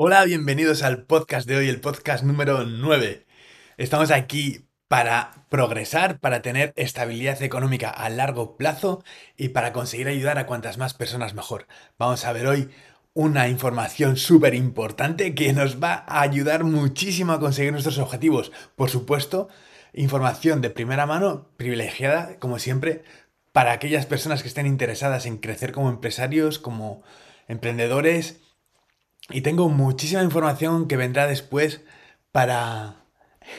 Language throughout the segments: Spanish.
Hola, bienvenidos al podcast de hoy, el podcast número 9. Estamos aquí para progresar, para tener estabilidad económica a largo plazo y para conseguir ayudar a cuantas más personas mejor. Vamos a ver hoy una información súper importante que nos va a ayudar muchísimo a conseguir nuestros objetivos. Por supuesto, información de primera mano, privilegiada, como siempre, para aquellas personas que estén interesadas en crecer como empresarios, como emprendedores y tengo muchísima información que vendrá después para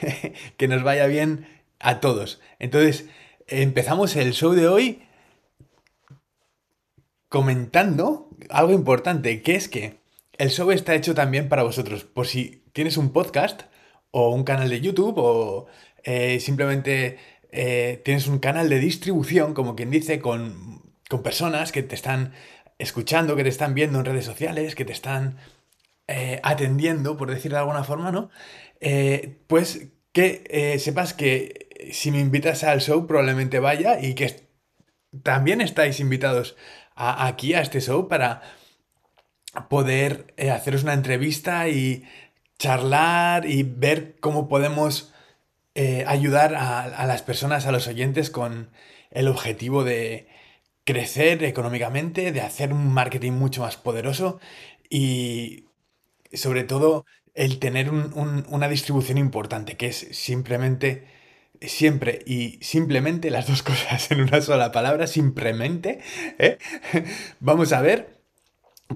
que nos vaya bien a todos. Entonces, empezamos el show de hoy comentando algo importante, que es que el show está hecho también para vosotros. Por si tienes un podcast o un canal de YouTube o eh, simplemente eh, tienes un canal de distribución, como quien dice, con, con personas que te están escuchando, que te están viendo en redes sociales, que te están eh, atendiendo, por decirlo de alguna forma, ¿no? Eh, pues que eh, sepas que si me invitas al show probablemente vaya y que también estáis invitados aquí a este show para poder haceros una entrevista y charlar y ver cómo podemos ayudar a las personas, a los oyentes con el objetivo de crecer económicamente, de hacer un marketing mucho más poderoso y sobre todo el tener una distribución importante, que es simplemente, siempre y simplemente las dos cosas en una sola palabra, simplemente, ¿eh? vamos a ver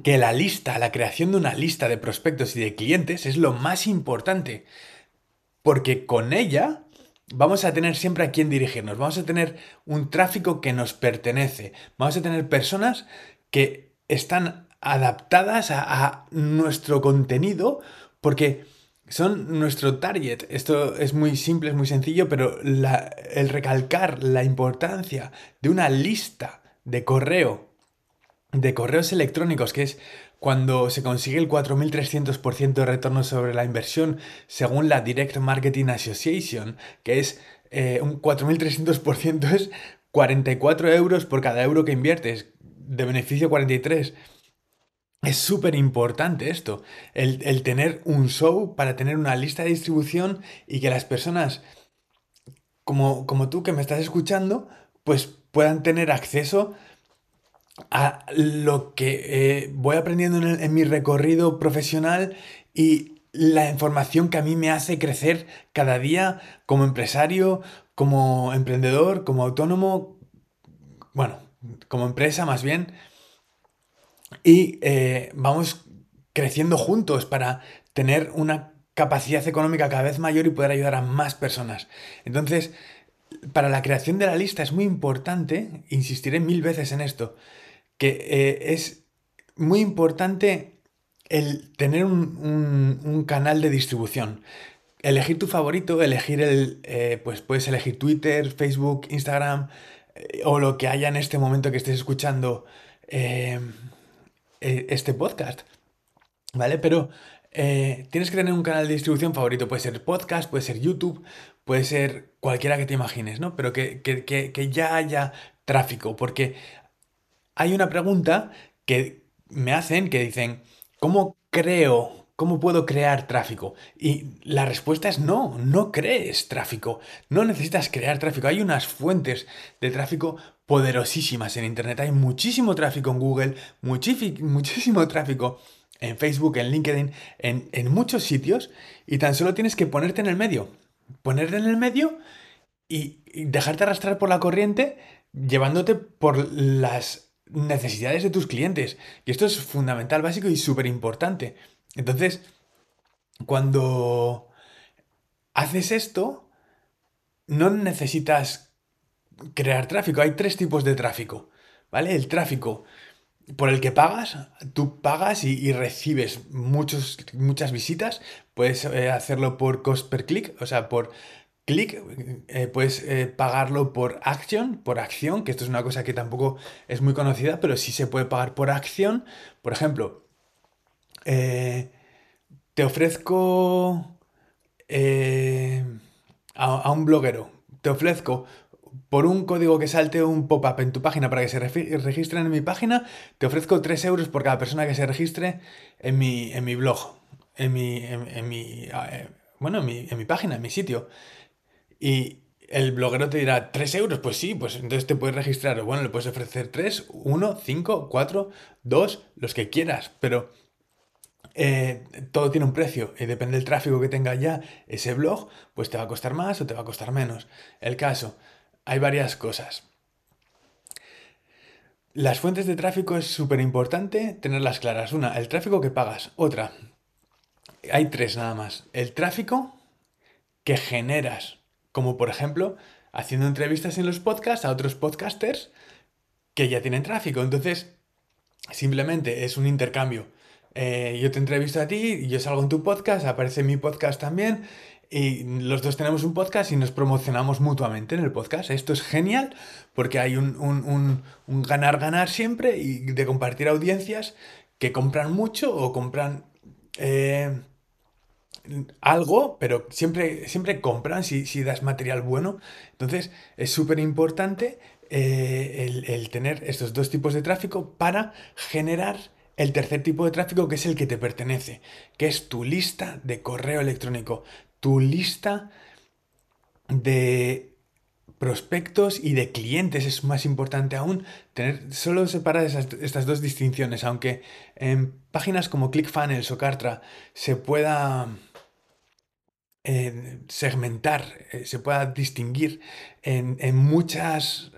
que la lista, la creación de una lista de prospectos y de clientes es lo más importante, porque con ella vamos a tener siempre a quién dirigirnos, vamos a tener un tráfico que nos pertenece, vamos a tener personas que están adaptadas a, nuestro contenido porque son nuestro target. Esto es muy simple, es muy sencillo, pero el recalcar la importancia de una lista de correo, de correos electrónicos, que es cuando se consigue el 4.300% de retorno sobre la inversión según la Direct Marketing Association, que es eh, un 4.300% es 44 euros por cada euro que inviertes, de beneficio 43 es súper importante esto, el, tener un show para tener una lista de distribución y que las personas como, como tú que me estás escuchando, pues puedan tener acceso a lo que eh, voy aprendiendo en, en mi recorrido profesional y la información que a mí me hace crecer cada día como empresario, como emprendedor, como autónomo, bueno, como empresa más bien y eh, vamos creciendo juntos para tener una capacidad económica cada vez mayor y poder ayudar a más personas. Entonces, para la creación de la lista es muy importante, insistiré mil veces en esto, que eh, es muy importante el tener un, canal de distribución. Elegir tu favorito, elegir el, eh, pues puedes elegir Twitter, Facebook, Instagram o lo que haya en este momento que estés escuchando eh, este podcast. ¿Vale? Pero eh, tienes que tener un canal de distribución favorito. Puede ser podcast, puede ser YouTube, puede ser cualquiera que te imagines, ¿no? Pero que, que ya haya tráfico. Porque hay una pregunta que me hacen que dicen, ¿cómo creo ¿Cómo puedo crear tráfico? Y la respuesta es no, no crees tráfico. No necesitas crear tráfico. Hay unas fuentes de tráfico poderosísimas en Internet. Hay muchísimo tráfico en Google, muchísimo tráfico en Facebook, en LinkedIn, en, muchos sitios. Y tan solo tienes que ponerte en el medio. Ponerte en el medio y, y dejarte arrastrar por la corriente, llevándote por las necesidades de tus clientes. Y esto es fundamental, básico y súper importante. Entonces, cuando haces esto, no necesitas crear tráfico. Hay tres tipos de tráfico, ¿vale? El tráfico por el que pagas, tú pagas y, recibes muchos, muchas visitas. Puedes eh, hacerlo por cost per click, o sea, por clic, eh, puedes eh, pagarlo por acción, por acción, que esto es una cosa que tampoco es muy conocida, pero sí se puede pagar por acción. Por ejemplo, te ofrezco eh, a, un bloguero, te ofrezco por un código que salte un pop-up en tu página para que se registren en mi página, te ofrezco 3 euros por cada persona que se registre en mi, en mi blog. en mi, en, mi eh, bueno, en mi, en mi página, en mi sitio. Y el bloguero te dirá, ¿3 euros? Pues sí, pues entonces te puedes registrar. Bueno, le puedes ofrecer 3, 1, 5, 4, 2, los que quieras. Pero eh, todo tiene un precio y depende del tráfico que tenga ya ese blog, pues te va a costar más o te va a costar menos. El caso, hay varias cosas. Las fuentes de tráfico es súper importante tenerlas claras. Una, el tráfico que pagas. Otra, hay tres nada más. El tráfico que generas, como por ejemplo haciendo entrevistas en los podcasts a otros podcasters que ya tienen tráfico. Entonces, simplemente es un intercambio. Eh, yo te entrevisto a ti, yo salgo en tu podcast, aparece mi podcast también, y los dos tenemos un podcast y nos promocionamos mutuamente en el podcast. Esto es genial porque hay un ganar-ganar siempre y de compartir audiencias que compran mucho o compran eh, algo, pero siempre, siempre compran si, si das material bueno. Entonces es súper importante eh, el, el tener estos dos tipos de tráfico para generar el tercer tipo de tráfico que es el que te pertenece, que es tu lista de correo electrónico, tu lista de prospectos y de clientes. Es más importante aún tener solo separar estas dos distinciones, aunque en páginas como ClickFunnels o Kartra se pueda eh, segmentar, eh, se pueda distinguir en, muchas,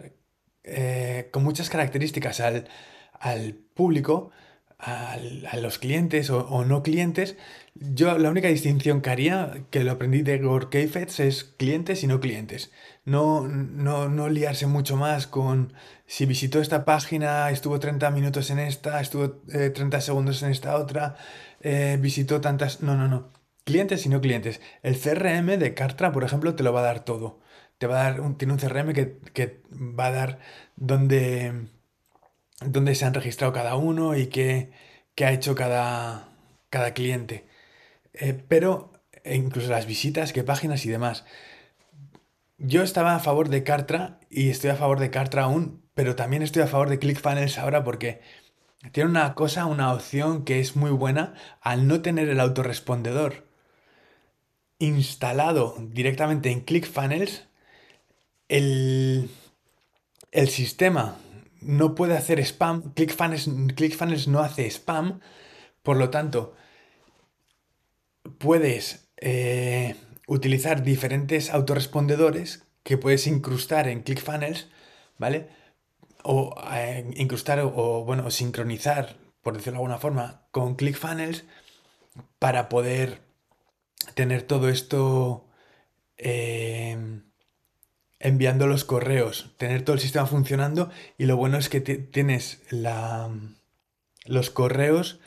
eh, con muchas características al, al público, a los clientes o, no clientes, yo la única distinción que haría, que lo aprendí de Gore es clientes y no clientes. No, no, no liarse mucho más con si visitó esta página, estuvo 30 minutos en esta, estuvo 30 segundos en esta otra, visitó tantas... No, no, no. Clientes y no clientes. El CRM de Cartra, por ejemplo, te lo va a dar todo. Te va a dar un, tiene un CRM que, va a dar dónde, dónde se han registrado cada uno y qué, ha hecho cada, cada cliente. Eh, pero e incluso las visitas, qué páginas y demás. Yo estaba a favor de Cartra y estoy a favor de Cartra aún, pero también estoy a favor de ClickFunnels ahora porque tiene una cosa, una opción que es muy buena al no tener el autorrespondedor instalado directamente en ClickFunnels, el, el sistema no puede hacer spam. ClickFunnels, ClickFunnels no hace spam. Por lo tanto, puedes eh, utilizar diferentes autorrespondedores que puedes incrustar en ClickFunnels, ¿vale? O eh, incrustar o, bueno, sincronizar, por decirlo de alguna forma, con ClickFunnels para poder tener todo esto em, enviando los correos, tener todo el sistema funcionando y lo bueno es que tienes los correos,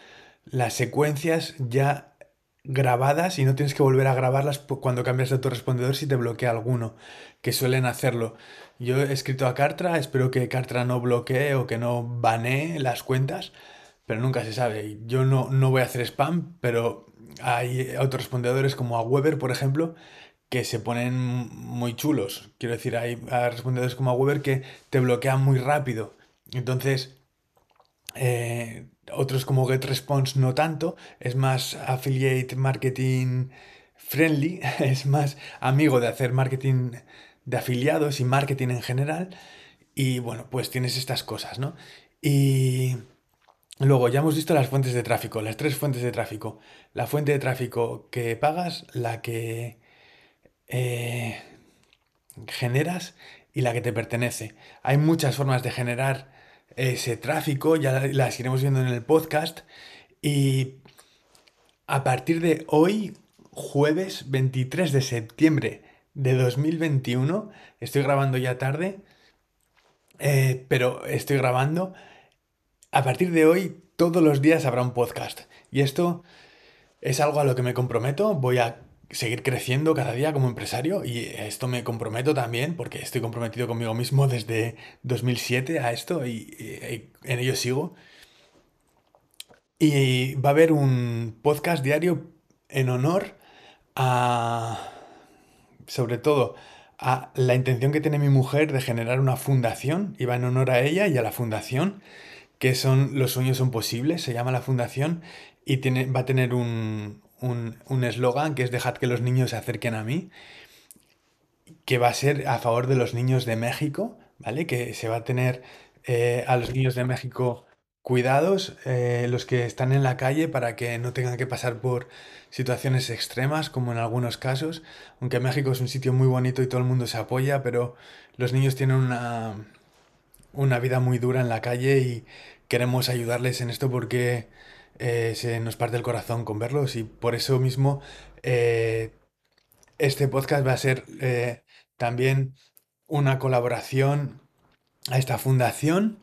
las secuencias ya grabadas y no tienes que volver a grabarlas cuando cambias de autorrespondedor si te bloquea alguno, que suelen hacerlo. Yo he escrito a Cartra, espero que Cartra no bloquee o que no banee las cuentas, pero nunca se sabe. Yo no, no voy a hacer spam, pero hay autorrespondedores como a Weber, por ejemplo, que se ponen muy chulos. Quiero decir, hay respondedores como a Weber que te bloquean muy rápido. Entonces, eh, otros como GetResponse no tanto, es más affiliate marketing friendly, es más amigo de hacer marketing de afiliados y marketing en general. Y bueno, pues tienes estas cosas, ¿no? Y Luego, ya hemos visto las fuentes de tráfico, las tres fuentes de tráfico. La fuente de tráfico que pagas, la que eh, generas y la que te pertenece. Hay muchas formas de generar ese tráfico, ya las iremos viendo en el podcast. Y a partir de hoy, jueves 23 de septiembre de 2021, estoy grabando ya tarde, eh, pero estoy grabando a partir de hoy, todos los días habrá un podcast. Y esto es algo a lo que me comprometo. Voy a seguir creciendo cada día como empresario y esto me comprometo también porque estoy comprometido conmigo mismo desde 2007 a esto y, en ello sigo. Y va a haber un podcast diario en honor a, sobre todo, a la intención que tiene mi mujer de generar una fundación y va en honor a ella y a la fundación que son Los sueños son posibles, se llama la fundación, y tiene, va a tener un, un eslogan que es dejad que los niños se acerquen a mí, que va a ser a favor de los niños de México, ¿vale? Que se va a tener eh, a los niños de México cuidados, eh, los que están en la calle, para que no tengan que pasar por situaciones extremas, como en algunos casos. Aunque México es un sitio muy bonito y todo el mundo se apoya, pero los niños tienen una, una vida muy dura en la calle y queremos ayudarles en esto porque eh, se nos parte el corazón con verlos y por eso mismo este podcast va a ser también una colaboración a esta fundación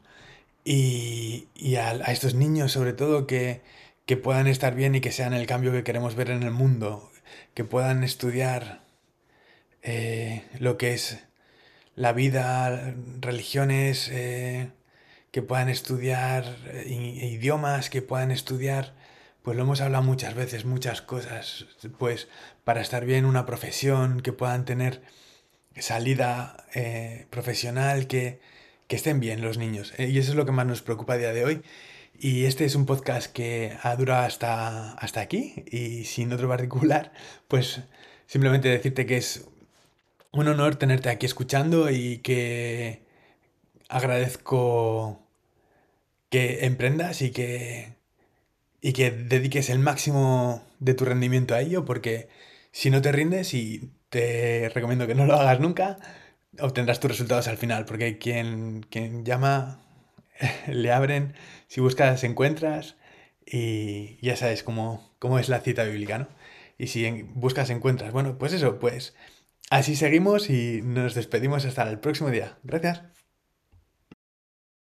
y, a, estos niños sobre todo que, que puedan estar bien y que sean el cambio que queremos ver en el mundo, que puedan estudiar eh, lo que es la vida, religiones, eh, que puedan estudiar eh, idiomas, que puedan estudiar, pues lo hemos hablado muchas veces, muchas cosas, pues para estar bien una profesión, que puedan tener salida profesional, que, que estén bien los niños. Eh, y eso es lo que más nos preocupa a día de hoy. Y este es un podcast que ha durado hasta, hasta aquí y sin otro particular, pues simplemente decirte que es un honor tenerte aquí escuchando y que agradezco que emprendas y que, y que dediques el máximo de tu rendimiento a ello, porque si no te rindes y te recomiendo que no lo hagas nunca, obtendrás tus resultados al final, porque quien, quien llama le abren, si buscas encuentras y ya sabes cómo, cómo es la cita bíblica, ¿no? Y si buscas encuentras, bueno, pues eso, pues así seguimos y nos despedimos hasta el próximo día. Gracias.